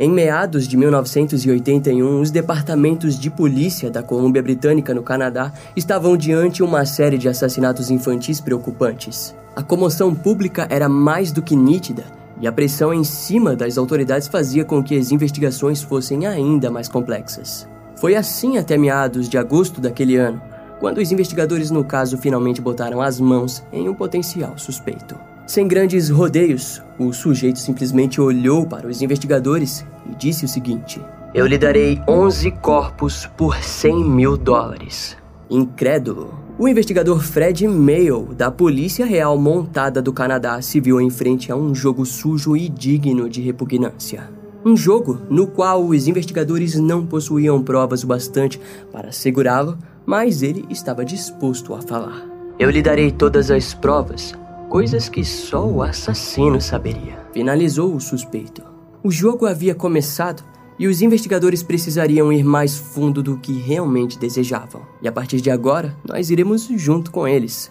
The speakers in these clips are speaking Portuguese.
Em meados de 1981, os departamentos de polícia da Colômbia Britânica no Canadá estavam diante uma série de assassinatos infantis preocupantes. A comoção pública era mais do que nítida e a pressão em cima das autoridades fazia com que as investigações fossem ainda mais complexas. Foi assim até meados de agosto daquele ano, quando os investigadores no caso finalmente botaram as mãos em um potencial suspeito. Sem grandes rodeios, o sujeito simplesmente olhou para os investigadores e disse o seguinte: Eu lhe darei 11 corpos por 100 mil dólares. Incrédulo, o investigador Fred Mayo, da Polícia Real Montada do Canadá, se viu em frente a um jogo sujo e digno de repugnância. Um jogo no qual os investigadores não possuíam provas o bastante para segurá-lo, mas ele estava disposto a falar. Eu lhe darei todas as provas, coisas que só o assassino saberia. Finalizou o suspeito. O jogo havia começado e os investigadores precisariam ir mais fundo do que realmente desejavam. E a partir de agora, nós iremos junto com eles.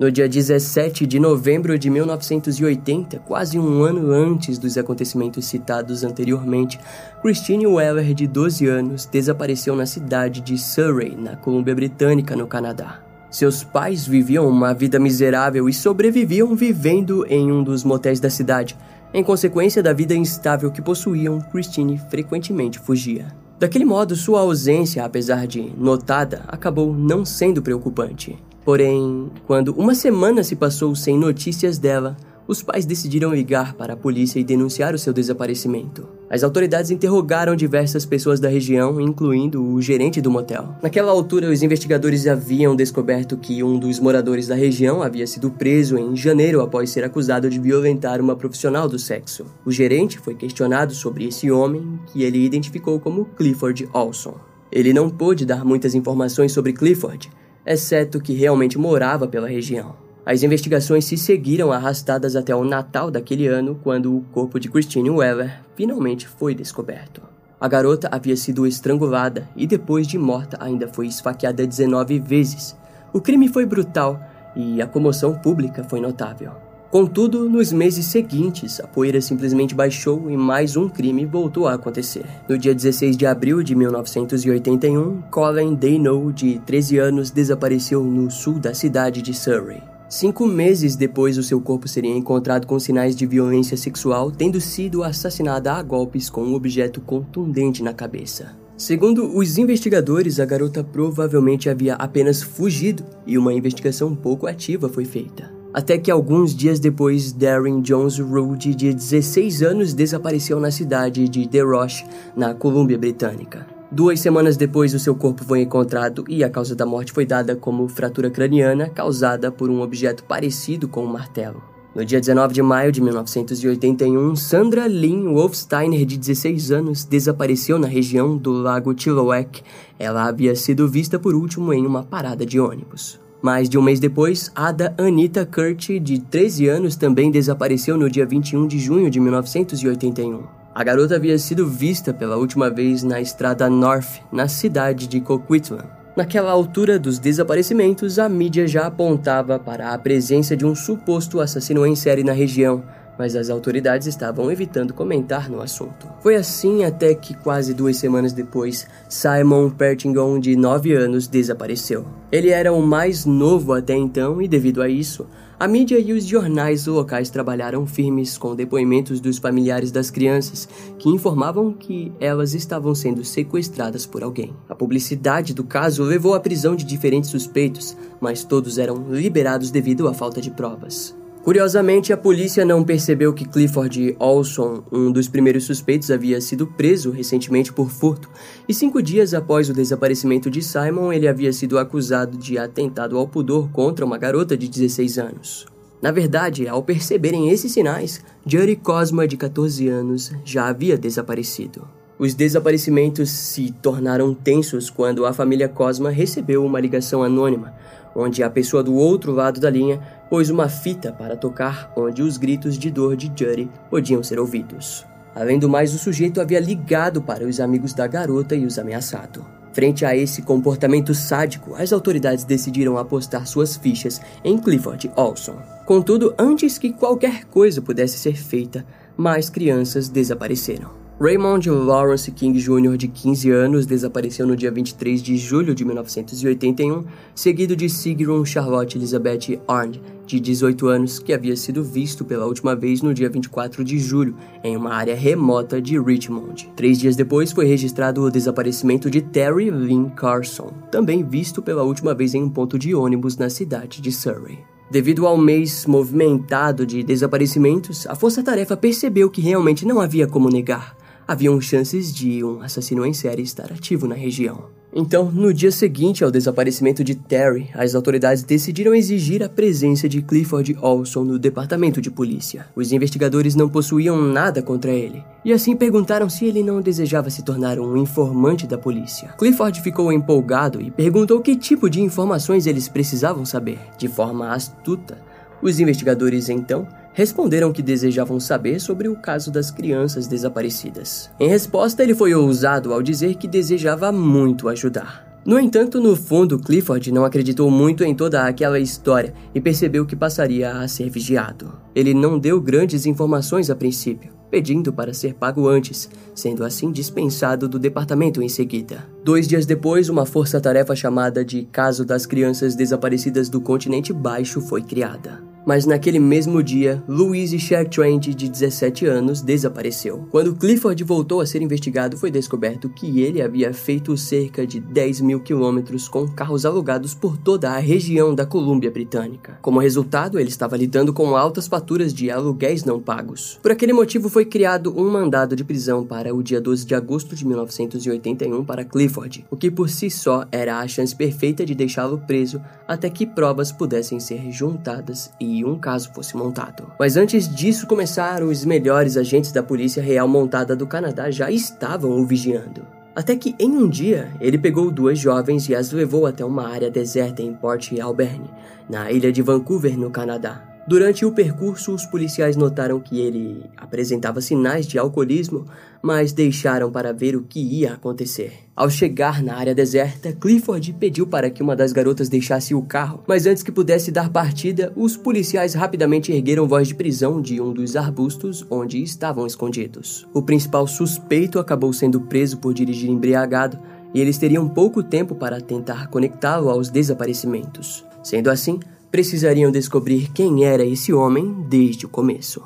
No dia 17 de novembro de 1980, quase um ano antes dos acontecimentos citados anteriormente, Christine Weller, de 12 anos, desapareceu na cidade de Surrey, na Colômbia Britânica, no Canadá. Seus pais viviam uma vida miserável e sobreviviam vivendo em um dos motéis da cidade. Em consequência da vida instável que possuíam, Christine frequentemente fugia. Daquele modo, sua ausência, apesar de notada, acabou não sendo preocupante. Porém, quando uma semana se passou sem notícias dela, os pais decidiram ligar para a polícia e denunciar o seu desaparecimento. As autoridades interrogaram diversas pessoas da região, incluindo o gerente do motel. Naquela altura, os investigadores haviam descoberto que um dos moradores da região havia sido preso em janeiro após ser acusado de violentar uma profissional do sexo. O gerente foi questionado sobre esse homem, que ele identificou como Clifford Olson. Ele não pôde dar muitas informações sobre Clifford, exceto que realmente morava pela região. As investigações se seguiram arrastadas até o Natal daquele ano, quando o corpo de Christine Weller finalmente foi descoberto. A garota havia sido estrangulada e depois de morta ainda foi esfaqueada 19 vezes. O crime foi brutal e a comoção pública foi notável. Contudo, nos meses seguintes, a poeira simplesmente baixou e mais um crime voltou a acontecer. No dia 16 de abril de 1981, Colin Dano, de 13 anos, desapareceu no sul da cidade de Surrey. Cinco meses depois, o seu corpo seria encontrado com sinais de violência sexual, tendo sido assassinada a golpes com um objeto contundente na cabeça. Segundo os investigadores, a garota provavelmente havia apenas fugido e uma investigação pouco ativa foi feita. Até que alguns dias depois, Darren Jones Rude, de 16 anos, desapareceu na cidade de The Roche, na Colômbia Britânica. Duas semanas depois, o seu corpo foi encontrado e a causa da morte foi dada como fratura craniana causada por um objeto parecido com um martelo. No dia 19 de maio de 1981, Sandra Lynn Wolfsteiner, de 16 anos, desapareceu na região do lago Chilliwack. Ela havia sido vista por último em uma parada de ônibus. Mais de um mês depois, Ada Anita Kurt, de 13 anos, também desapareceu no dia 21 de junho de 1981. A garota havia sido vista pela última vez na estrada North, na cidade de Coquitlam. Naquela altura dos desaparecimentos, a mídia já apontava para a presença de um suposto assassino em série na região, mas as autoridades estavam evitando comentar no assunto. Foi assim até que, quase duas semanas depois, Simon Pertingon, de 9 anos, desapareceu. Ele era o mais novo até então e, devido a isso, a mídia e os jornais locais trabalharam firmes com depoimentos dos familiares das crianças, que informavam que elas estavam sendo sequestradas por alguém. A publicidade do caso levou à prisão de diferentes suspeitos, mas todos eram liberados devido à falta de provas. Curiosamente, a polícia não percebeu que Clifford Olson, um dos primeiros suspeitos, havia sido preso recentemente por furto, e cinco dias após o desaparecimento de Simon, ele havia sido acusado de atentado ao pudor contra uma garota de 16 anos. Na verdade, ao perceberem esses sinais, Judy Cosma, de 14 anos, já havia desaparecido. Os desaparecimentos se tornaram tensos quando a família Cosma recebeu uma ligação anônima, onde a pessoa do outro lado da linha pôs uma fita para tocar onde os gritos de dor de Judy podiam ser ouvidos. Além do mais, o sujeito havia ligado para os amigos da garota e os ameaçado. Frente a esse comportamento sádico, as autoridades decidiram apostar suas fichas em Clifford Olson. Contudo, antes que qualquer coisa pudesse ser feita, mais crianças desapareceram. Raymond Lawrence King Jr., de 15 anos, desapareceu no dia 23 de julho de 1981, seguido de Sigrun Charlotte Elizabeth Arndt, de 18 anos, que havia sido visto pela última vez no dia 24 de julho, em uma área remota de Richmond. Três dias depois foi registrado o desaparecimento de Terry Lynn Carson, também visto pela última vez em um ponto de ônibus na cidade de Surrey. Devido ao mês movimentado de desaparecimentos, a Força Tarefa percebeu que realmente não havia como negar haviam chances de um assassino em série estar ativo na região. Então, no dia seguinte ao desaparecimento de Terry, as autoridades decidiram exigir a presença de Clifford Olson no departamento de polícia. Os investigadores não possuíam nada contra ele, e assim perguntaram se ele não desejava se tornar um informante da polícia. Clifford ficou empolgado e perguntou que tipo de informações eles precisavam saber. De forma astuta, os investigadores então responderam que desejavam saber sobre o caso das crianças desaparecidas. Em resposta, ele foi ousado ao dizer que desejava muito ajudar. No entanto, no fundo, Clifford não acreditou muito em toda aquela história e percebeu que passaria a ser vigiado. Ele não deu grandes informações a princípio, pedindo para ser pago antes, sendo assim dispensado do departamento em seguida. Dois dias depois, uma força-tarefa chamada de Caso das Crianças Desaparecidas do Continente Baixo foi criada. Mas naquele mesmo dia, Louise Shertrand, de 17 anos, desapareceu. Quando Clifford voltou a ser investigado, foi descoberto que ele havia feito cerca de 10 mil quilômetros com carros alugados por toda a região da Colômbia Britânica. Como resultado, ele estava lidando com altas faturas de aluguéis não pagos. Por aquele motivo, foi criado um mandado de prisão para o dia 12 de agosto de 1981 para Clifford, o que por si só era a chance perfeita de deixá-lo preso até que provas pudessem ser juntadas e um caso fosse montado. Mas antes disso começar, os melhores agentes da Polícia Real Montada do Canadá já estavam o vigiando. Até que em um dia ele pegou duas jovens e as levou até uma área deserta em Port Alberni, na ilha de Vancouver, no Canadá. Durante o percurso, os policiais notaram que ele apresentava sinais de alcoolismo, mas deixaram para ver o que ia acontecer. Ao chegar na área deserta, Clifford pediu para que uma das garotas deixasse o carro, mas antes que pudesse dar partida, os policiais rapidamente ergueram voz de prisão de um dos arbustos onde estavam escondidos. O principal suspeito acabou sendo preso por dirigir embriagado e eles teriam pouco tempo para tentar conectá-lo aos desaparecimentos. Sendo assim, precisariam descobrir quem era esse homem desde o começo.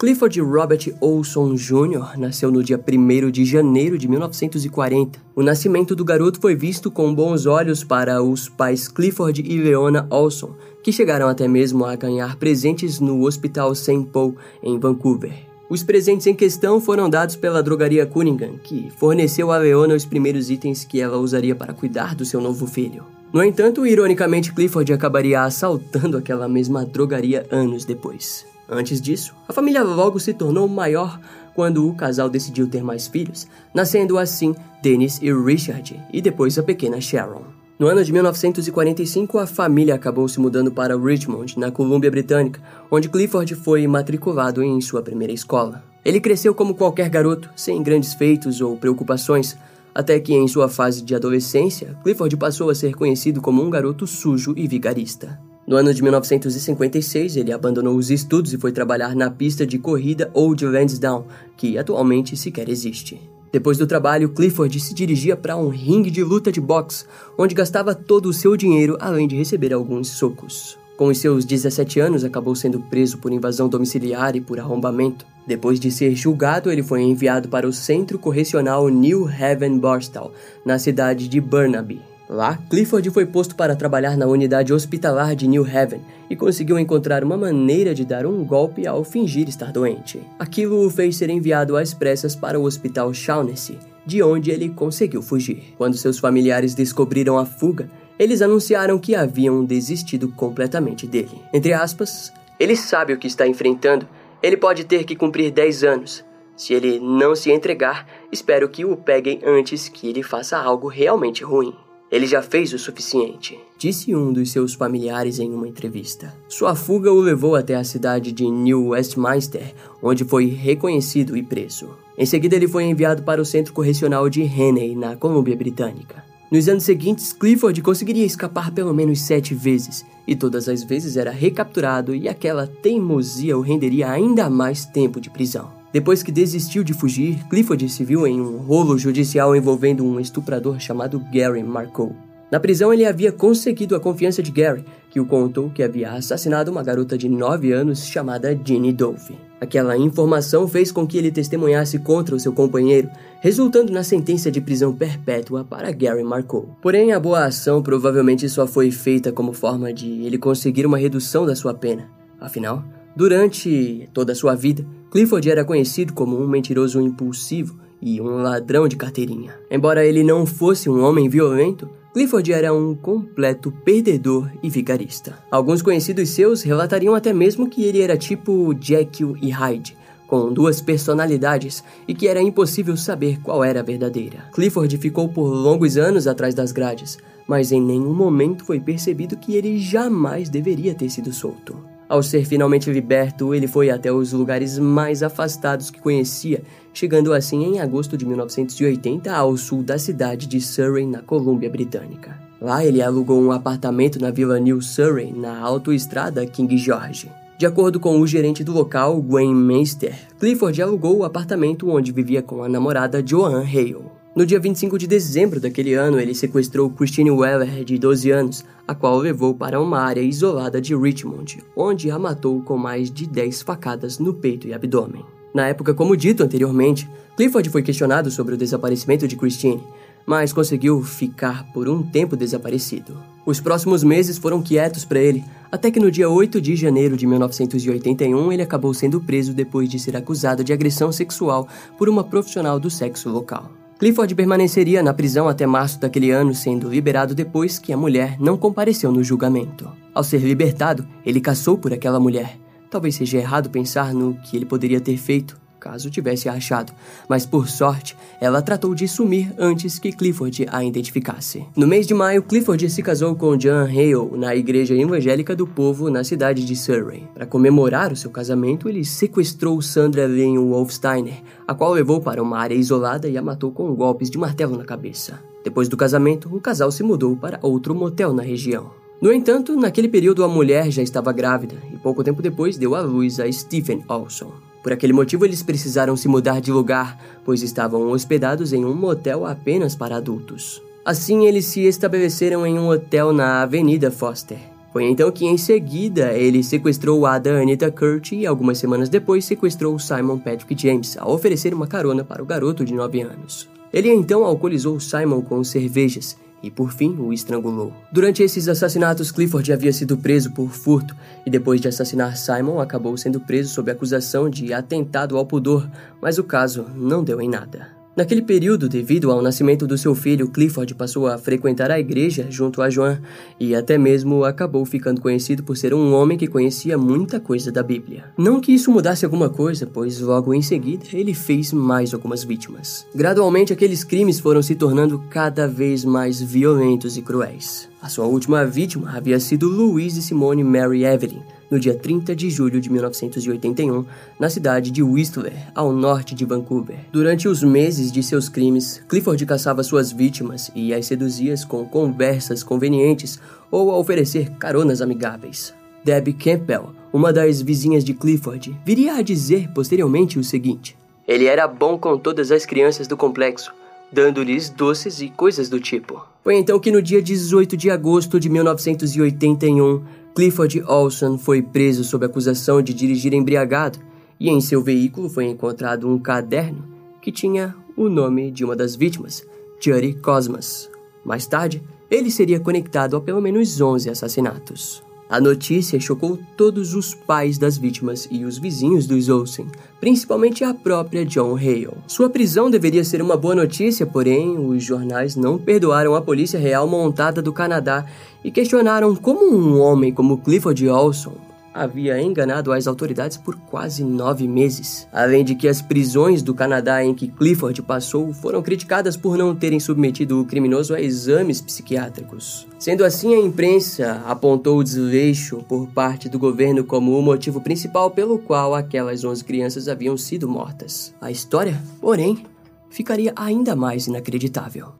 Clifford Robert Olson Jr. nasceu no dia 1 de janeiro de 1940. O nascimento do garoto foi visto com bons olhos para os pais Clifford e Leona Olson, que chegaram até mesmo a ganhar presentes no Hospital St. Paul, em Vancouver. Os presentes em questão foram dados pela drogaria Cunningham, que forneceu a Leona os primeiros itens que ela usaria para cuidar do seu novo filho. No entanto, ironicamente, Clifford acabaria assaltando aquela mesma drogaria anos depois. Antes disso, a família logo se tornou maior quando o casal decidiu ter mais filhos, nascendo assim Dennis e Richard, e depois a pequena Sharon. No ano de 1945, a família acabou se mudando para Richmond, na Colômbia Britânica, onde Clifford foi matriculado em sua primeira escola. Ele cresceu como qualquer garoto, sem grandes feitos ou preocupações, até que em sua fase de adolescência, Clifford passou a ser conhecido como um garoto sujo e vigarista. No ano de 1956, ele abandonou os estudos e foi trabalhar na pista de corrida Old Lansdowne, que atualmente sequer existe. Depois do trabalho, Clifford se dirigia para um ringue de luta de boxe, onde gastava todo o seu dinheiro além de receber alguns socos. Com os seus 17 anos, acabou sendo preso por invasão domiciliar e por arrombamento. Depois de ser julgado, ele foi enviado para o Centro Correcional New Haven Borstal, na cidade de Burnaby. Lá, Clifford foi posto para trabalhar na unidade hospitalar de New Haven e conseguiu encontrar uma maneira de dar um golpe ao fingir estar doente. Aquilo o fez ser enviado às pressas para o hospital Shaughnessy, de onde ele conseguiu fugir. Quando seus familiares descobriram a fuga, eles anunciaram que haviam desistido completamente dele. Entre aspas, ele sabe o que está enfrentando, ele pode ter que cumprir 10 anos. Se ele não se entregar, espero que o peguem antes que ele faça algo realmente ruim. Ele já fez o suficiente, disse um dos seus familiares em uma entrevista. Sua fuga o levou até a cidade de New Westminster, onde foi reconhecido e preso. Em seguida, ele foi enviado para o centro correcional de Henley, na Colômbia Britânica. Nos anos seguintes, Clifford conseguiria escapar pelo menos sete vezes, e todas as vezes era recapturado e aquela teimosia o renderia ainda mais tempo de prisão. Depois que desistiu de fugir, Clifford se viu em um rolo judicial envolvendo um estuprador chamado Gary Marcoe. Na prisão, ele havia conseguido a confiança de Gary, que o contou que havia assassinado uma garota de 9 anos chamada Jeannie Dove. Aquela informação fez com que ele testemunhasse contra o seu companheiro, resultando na sentença de prisão perpétua para Gary Marcoe. Porém, a boa ação provavelmente só foi feita como forma de ele conseguir uma redução da sua pena. Afinal, durante toda a sua vida, Clifford era conhecido como um mentiroso impulsivo e um ladrão de carteirinha. Embora ele não fosse um homem violento, Clifford era um completo perdedor e vigarista. Alguns conhecidos seus relatariam até mesmo que ele era tipo Jekyll e Hyde, com duas personalidades e que era impossível saber qual era a verdadeira. Clifford ficou por longos anos atrás das grades, mas em nenhum momento foi percebido que ele jamais deveria ter sido solto. Ao ser finalmente liberto, ele foi até os lugares mais afastados que conhecia, chegando assim em agosto de 1980 ao sul da cidade de Surrey, na Colômbia Britânica. Lá ele alugou um apartamento na Vila New Surrey, na autoestrada King George. De acordo com o gerente do local, Gwen Meister, Clifford alugou o apartamento onde vivia com a namorada Joan Hale. No dia 25 de dezembro daquele ano, ele sequestrou Christine Weller, de 12 anos, a qual levou para uma área isolada de Richmond, onde a matou com mais de 10 facadas no peito e abdômen. Na época, como dito anteriormente, Clifford foi questionado sobre o desaparecimento de Christine, mas conseguiu ficar por um tempo desaparecido. Os próximos meses foram quietos para ele, até que no dia 8 de janeiro de 1981 ele acabou sendo preso depois de ser acusado de agressão sexual por uma profissional do sexo local. Clifford permaneceria na prisão até março daquele ano, sendo liberado depois que a mulher não compareceu no julgamento. Ao ser libertado, ele caçou por aquela mulher. Talvez seja errado pensar no que ele poderia ter feito, caso tivesse achado, mas por sorte, ela tratou de sumir antes que Clifford a identificasse. No mês de maio, Clifford se casou com John Hale na igreja evangélica do povo na cidade de Surrey. Para comemorar o seu casamento, ele sequestrou Sandra Lynn Wolfsteiner, a qual levou para uma área isolada e a matou com golpes de martelo na cabeça. Depois do casamento, o casal se mudou para outro motel na região. No entanto, naquele período a mulher já estava grávida e pouco tempo depois deu à luz a Stephen Olson. Por aquele motivo, eles precisaram se mudar de lugar, pois estavam hospedados em um motel apenas para adultos. Assim, eles se estabeleceram em um hotel na Avenida Foster. Foi então que, em seguida, ele sequestrou Ada Anita Kurt e, algumas semanas depois, sequestrou Simon Patrick James, ao oferecer uma carona para o garoto de 9 anos. Ele então alcoolizou Simon com cervejas e por fim o estrangulou. Durante esses assassinatos, Clifford havia sido preso por furto e depois de assassinar Simon, acabou sendo preso sob acusação de atentado ao pudor, mas o caso não deu em nada. Naquele período, devido ao nascimento do seu filho, Clifford passou a frequentar a igreja junto a Joan e até mesmo acabou ficando conhecido por ser um homem que conhecia muita coisa da Bíblia. Não que isso mudasse alguma coisa, pois logo em seguida ele fez mais algumas vítimas. Gradualmente, aqueles crimes foram se tornando cada vez mais violentos e cruéis. A sua última vítima havia sido Louise Simone Mary Evelyn, no dia 30 de julho de 1981, na cidade de Whistler, ao norte de Vancouver. Durante os meses de seus crimes, Clifford caçava suas vítimas e as seduzia com conversas convenientes ou a oferecer caronas amigáveis. Debbie Campbell, uma das vizinhas de Clifford, viria a dizer posteriormente o seguinte: Ele era bom com todas as crianças do complexo, dando-lhes doces e coisas do tipo. Foi então que no dia 18 de agosto de 1981, Clifford Olson foi preso sob acusação de dirigir embriagado e em seu veículo foi encontrado um caderno que tinha o nome de uma das vítimas, Judy Cosmas. Mais tarde, ele seria conectado a pelo menos 11 assassinatos. A notícia chocou todos os pais das vítimas e os vizinhos dos Olsen, principalmente a própria John Hale. Sua prisão deveria ser uma boa notícia, porém, os jornais não perdoaram a Polícia Real Montada do Canadá e questionaram como um homem como Clifford Olson havia enganado as autoridades por quase nove meses. Além de que as prisões do Canadá em que Clifford passou foram criticadas por não terem submetido o criminoso a exames psiquiátricos. Sendo assim, a imprensa apontou o desleixo por parte do governo como o motivo principal pelo qual aquelas 11 crianças haviam sido mortas. A história, porém, ficaria ainda mais inacreditável.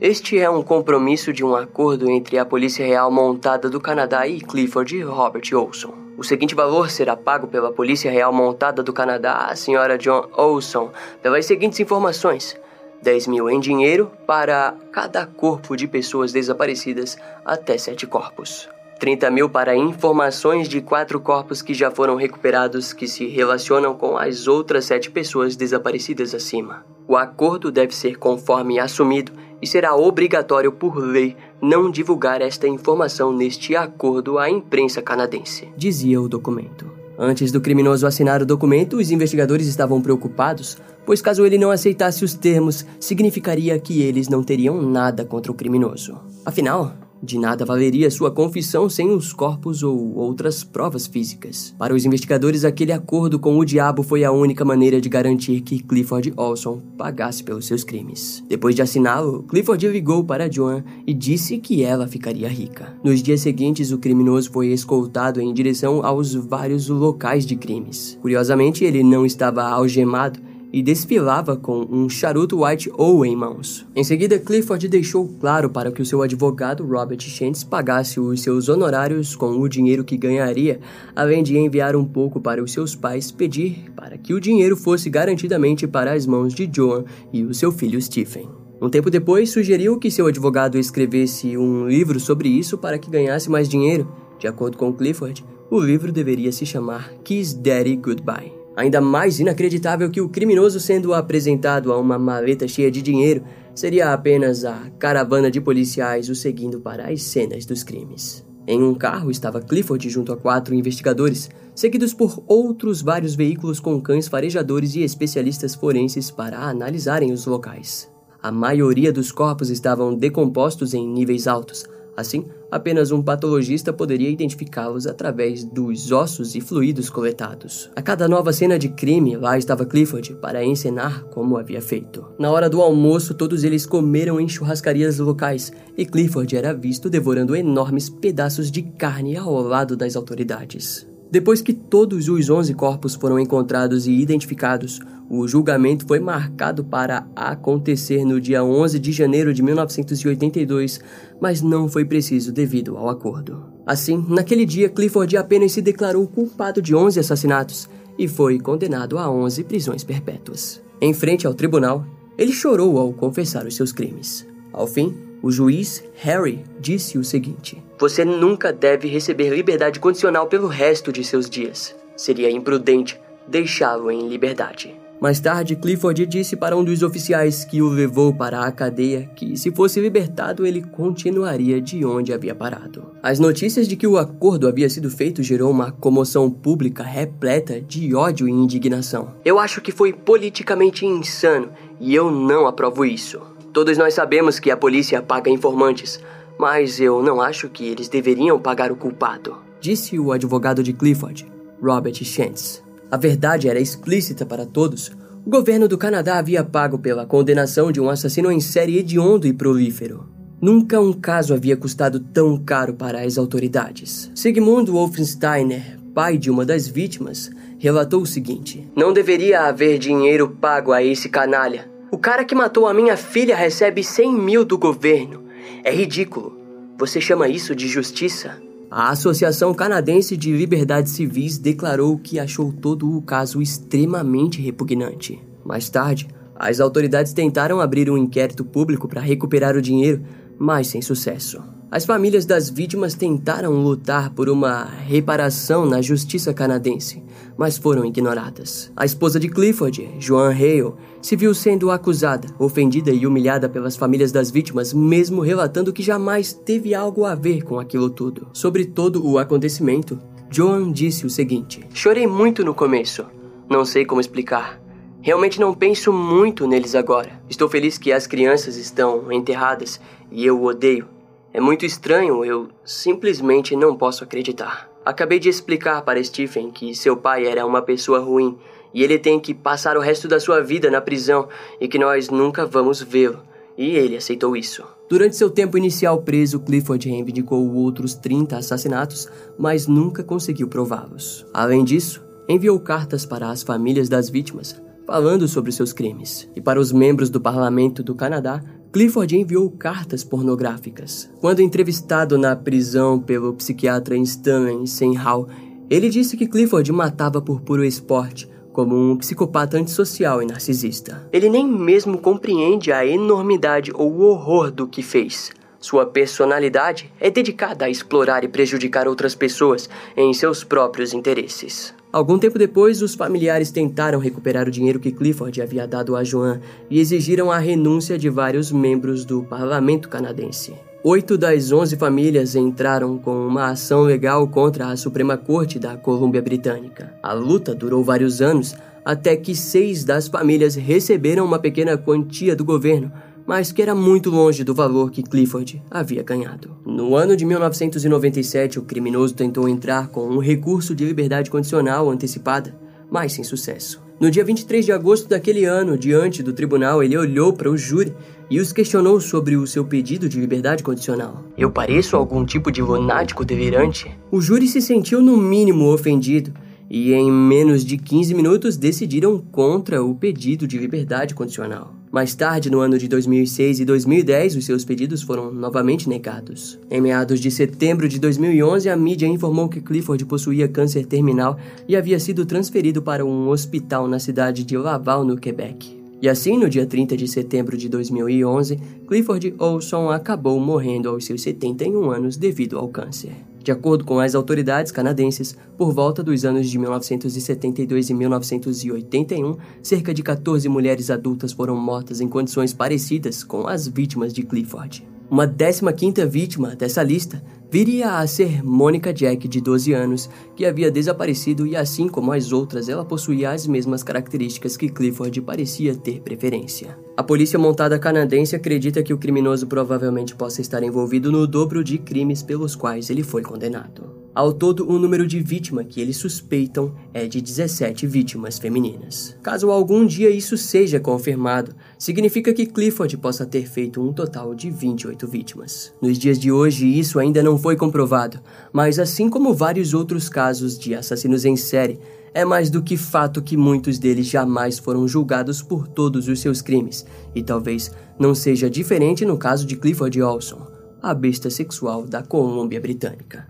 Este é um compromisso de um acordo entre a Polícia Real Montada do Canadá e Clifford Robert Olson. O seguinte valor será pago pela Polícia Real Montada do Canadá à senhora John Olson pelas seguintes informações: 10 mil em dinheiro para cada corpo de pessoas desaparecidas até sete corpos. 30 mil para informações de quatro corpos que já foram recuperados que se relacionam com as outras sete pessoas desaparecidas acima. O acordo deve ser conforme assumido e será obrigatório por lei não divulgar esta informação neste acordo à imprensa canadense, dizia o documento. Antes do criminoso assinar o documento, os investigadores estavam preocupados, pois caso ele não aceitasse os termos, significaria que eles não teriam nada contra o criminoso. Afinal, de nada valeria sua confissão sem os corpos ou outras provas físicas. Para os investigadores, aquele acordo com o diabo foi a única maneira de garantir que Clifford Olson pagasse pelos seus crimes. Depois de assiná-lo, Clifford ligou para Joan e disse que ela ficaria rica. Nos dias seguintes, o criminoso foi escoltado em direção aos vários locais de crimes. Curiosamente, ele não estava algemado e desfilava com um charuto White O em mãos. Em seguida, Clifford deixou claro para que o seu advogado Robert Shantz pagasse os seus honorários com o dinheiro que ganharia, além de enviar um pouco para os seus pais pedir para que o dinheiro fosse garantidamente para as mãos de Joan e o seu filho Stephen. Um tempo depois, sugeriu que seu advogado escrevesse um livro sobre isso para que ganhasse mais dinheiro. De acordo com Clifford, o livro deveria se chamar Kiss Daddy Goodbye. Ainda mais inacreditável que o criminoso sendo apresentado a uma maleta cheia de dinheiro seria apenas a caravana de policiais o seguindo para as cenas dos crimes. Em um carro estava Clifford junto a quatro investigadores, seguidos por outros vários veículos com cães farejadores e especialistas forenses para analisarem os locais. A maioria dos corpos estavam decompostos em níveis altos, Assim, apenas um patologista poderia identificá-los através dos ossos e fluidos coletados. A cada nova cena de crime, lá estava Clifford para encenar como havia feito. Na hora do almoço, todos eles comeram em churrascarias locais e Clifford era visto devorando enormes pedaços de carne ao lado das autoridades. Depois que todos os 11 corpos foram encontrados e identificados, o julgamento foi marcado para acontecer no dia 11 de janeiro de 1982, mas não foi preciso devido ao acordo. Assim, naquele dia, Clifford apenas se declarou culpado de 11 assassinatos e foi condenado a 11 prisões perpétuas. Em frente ao tribunal, ele chorou ao confessar os seus crimes. Ao fim, o juiz Harry disse o seguinte: Você nunca deve receber liberdade condicional pelo resto de seus dias. Seria imprudente deixá-lo em liberdade. Mais tarde, Clifford disse para um dos oficiais que o levou para a cadeia que, se fosse libertado, ele continuaria de onde havia parado. As notícias de que o acordo havia sido feito gerou uma comoção pública repleta de ódio e indignação. Eu acho que foi politicamente insano e eu não aprovo isso. Todos nós sabemos que a polícia paga informantes, mas eu não acho que eles deveriam pagar o culpado, disse o advogado de Clifford, Robert Shantz. A verdade era explícita para todos. O governo do Canadá havia pago pela condenação de um assassino em série hediondo e prolífero. Nunca um caso havia custado tão caro para as autoridades. Sigmund Wolfensteiner, pai de uma das vítimas, relatou o seguinte: Não deveria haver dinheiro pago a esse canalha. O cara que matou a minha filha recebe 100 mil do governo. É ridículo. Você chama isso de justiça? A Associação Canadense de Liberdades Civis declarou que achou todo o caso extremamente repugnante. Mais tarde, as autoridades tentaram abrir um inquérito público para recuperar o dinheiro, mas sem sucesso. As famílias das vítimas tentaram lutar por uma reparação na justiça canadense, mas foram ignoradas. A esposa de Clifford, Joan Hale, se viu sendo acusada, ofendida e humilhada pelas famílias das vítimas, mesmo relatando que jamais teve algo a ver com aquilo tudo. Sobre todo o acontecimento, Joan disse o seguinte: Chorei muito no começo. Não sei como explicar. Realmente não penso muito neles agora. Estou feliz que as crianças estão enterradas e eu odeio. É muito estranho, eu simplesmente não posso acreditar. Acabei de explicar para Stephen que seu pai era uma pessoa ruim e ele tem que passar o resto da sua vida na prisão e que nós nunca vamos vê-lo. E ele aceitou isso. Durante seu tempo inicial preso, Clifford reivindicou outros 30 assassinatos, mas nunca conseguiu prová-los. Além disso, enviou cartas para as famílias das vítimas, falando sobre seus crimes. E para os membros do parlamento do Canadá, Clifford enviou cartas pornográficas. Quando entrevistado na prisão pelo psiquiatra Stanley Senhal, ele disse que Clifford matava por puro esporte, como um psicopata antissocial e narcisista. Ele nem mesmo compreende a enormidade ou o horror do que fez. Sua personalidade é dedicada a explorar e prejudicar outras pessoas em seus próprios interesses. Algum tempo depois, os familiares tentaram recuperar o dinheiro que Clifford havia dado a Joan e exigiram a renúncia de vários membros do parlamento canadense. Oito das onze famílias entraram com uma ação legal contra a Suprema Corte da Colômbia Britânica. A luta durou vários anos até que seis das famílias receberam uma pequena quantia do governo mas que era muito longe do valor que Clifford havia ganhado. No ano de 1997, o criminoso tentou entrar com um recurso de liberdade condicional antecipada, mas sem sucesso. No dia 23 de agosto daquele ano, diante do tribunal, ele olhou para o júri e os questionou sobre o seu pedido de liberdade condicional. Eu pareço algum tipo de lunático delirante? O júri se sentiu no mínimo ofendido e em menos de 15 minutos decidiram contra o pedido de liberdade condicional. Mais tarde, no ano de 2006 e 2010, os seus pedidos foram novamente negados. Em meados de setembro de 2011, a mídia informou que Clifford possuía câncer terminal e havia sido transferido para um hospital na cidade de Laval, no Quebec. E assim, no dia 30 de setembro de 2011, Clifford Olson acabou morrendo aos seus 71 anos devido ao câncer. De acordo com as autoridades canadenses, por volta dos anos de 1972 e 1981, cerca de 14 mulheres adultas foram mortas em condições parecidas com as vítimas de Clifford. Uma 15ª vítima dessa lista viria a ser Mônica Jack, de 12 anos, que havia desaparecido e assim como as outras, ela possuía as mesmas características que Clifford parecia ter preferência. A polícia montada canadense acredita que o criminoso provavelmente possa estar envolvido no dobro de crimes pelos quais ele foi condenado. Ao todo, o número de vítimas que eles suspeitam é de 17 vítimas femininas. Caso algum dia isso seja confirmado, significa que Clifford possa ter feito um total de 28 vítimas. Nos dias de hoje, isso ainda não foi comprovado, mas assim como vários outros casos de assassinos em série, é mais do que fato que muitos deles jamais foram julgados por todos os seus crimes, e talvez não seja diferente no caso de Clifford Olson, a besta sexual da Colômbia Britânica.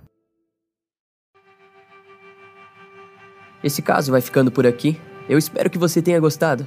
Esse caso vai ficando por aqui. Eu espero que você tenha gostado.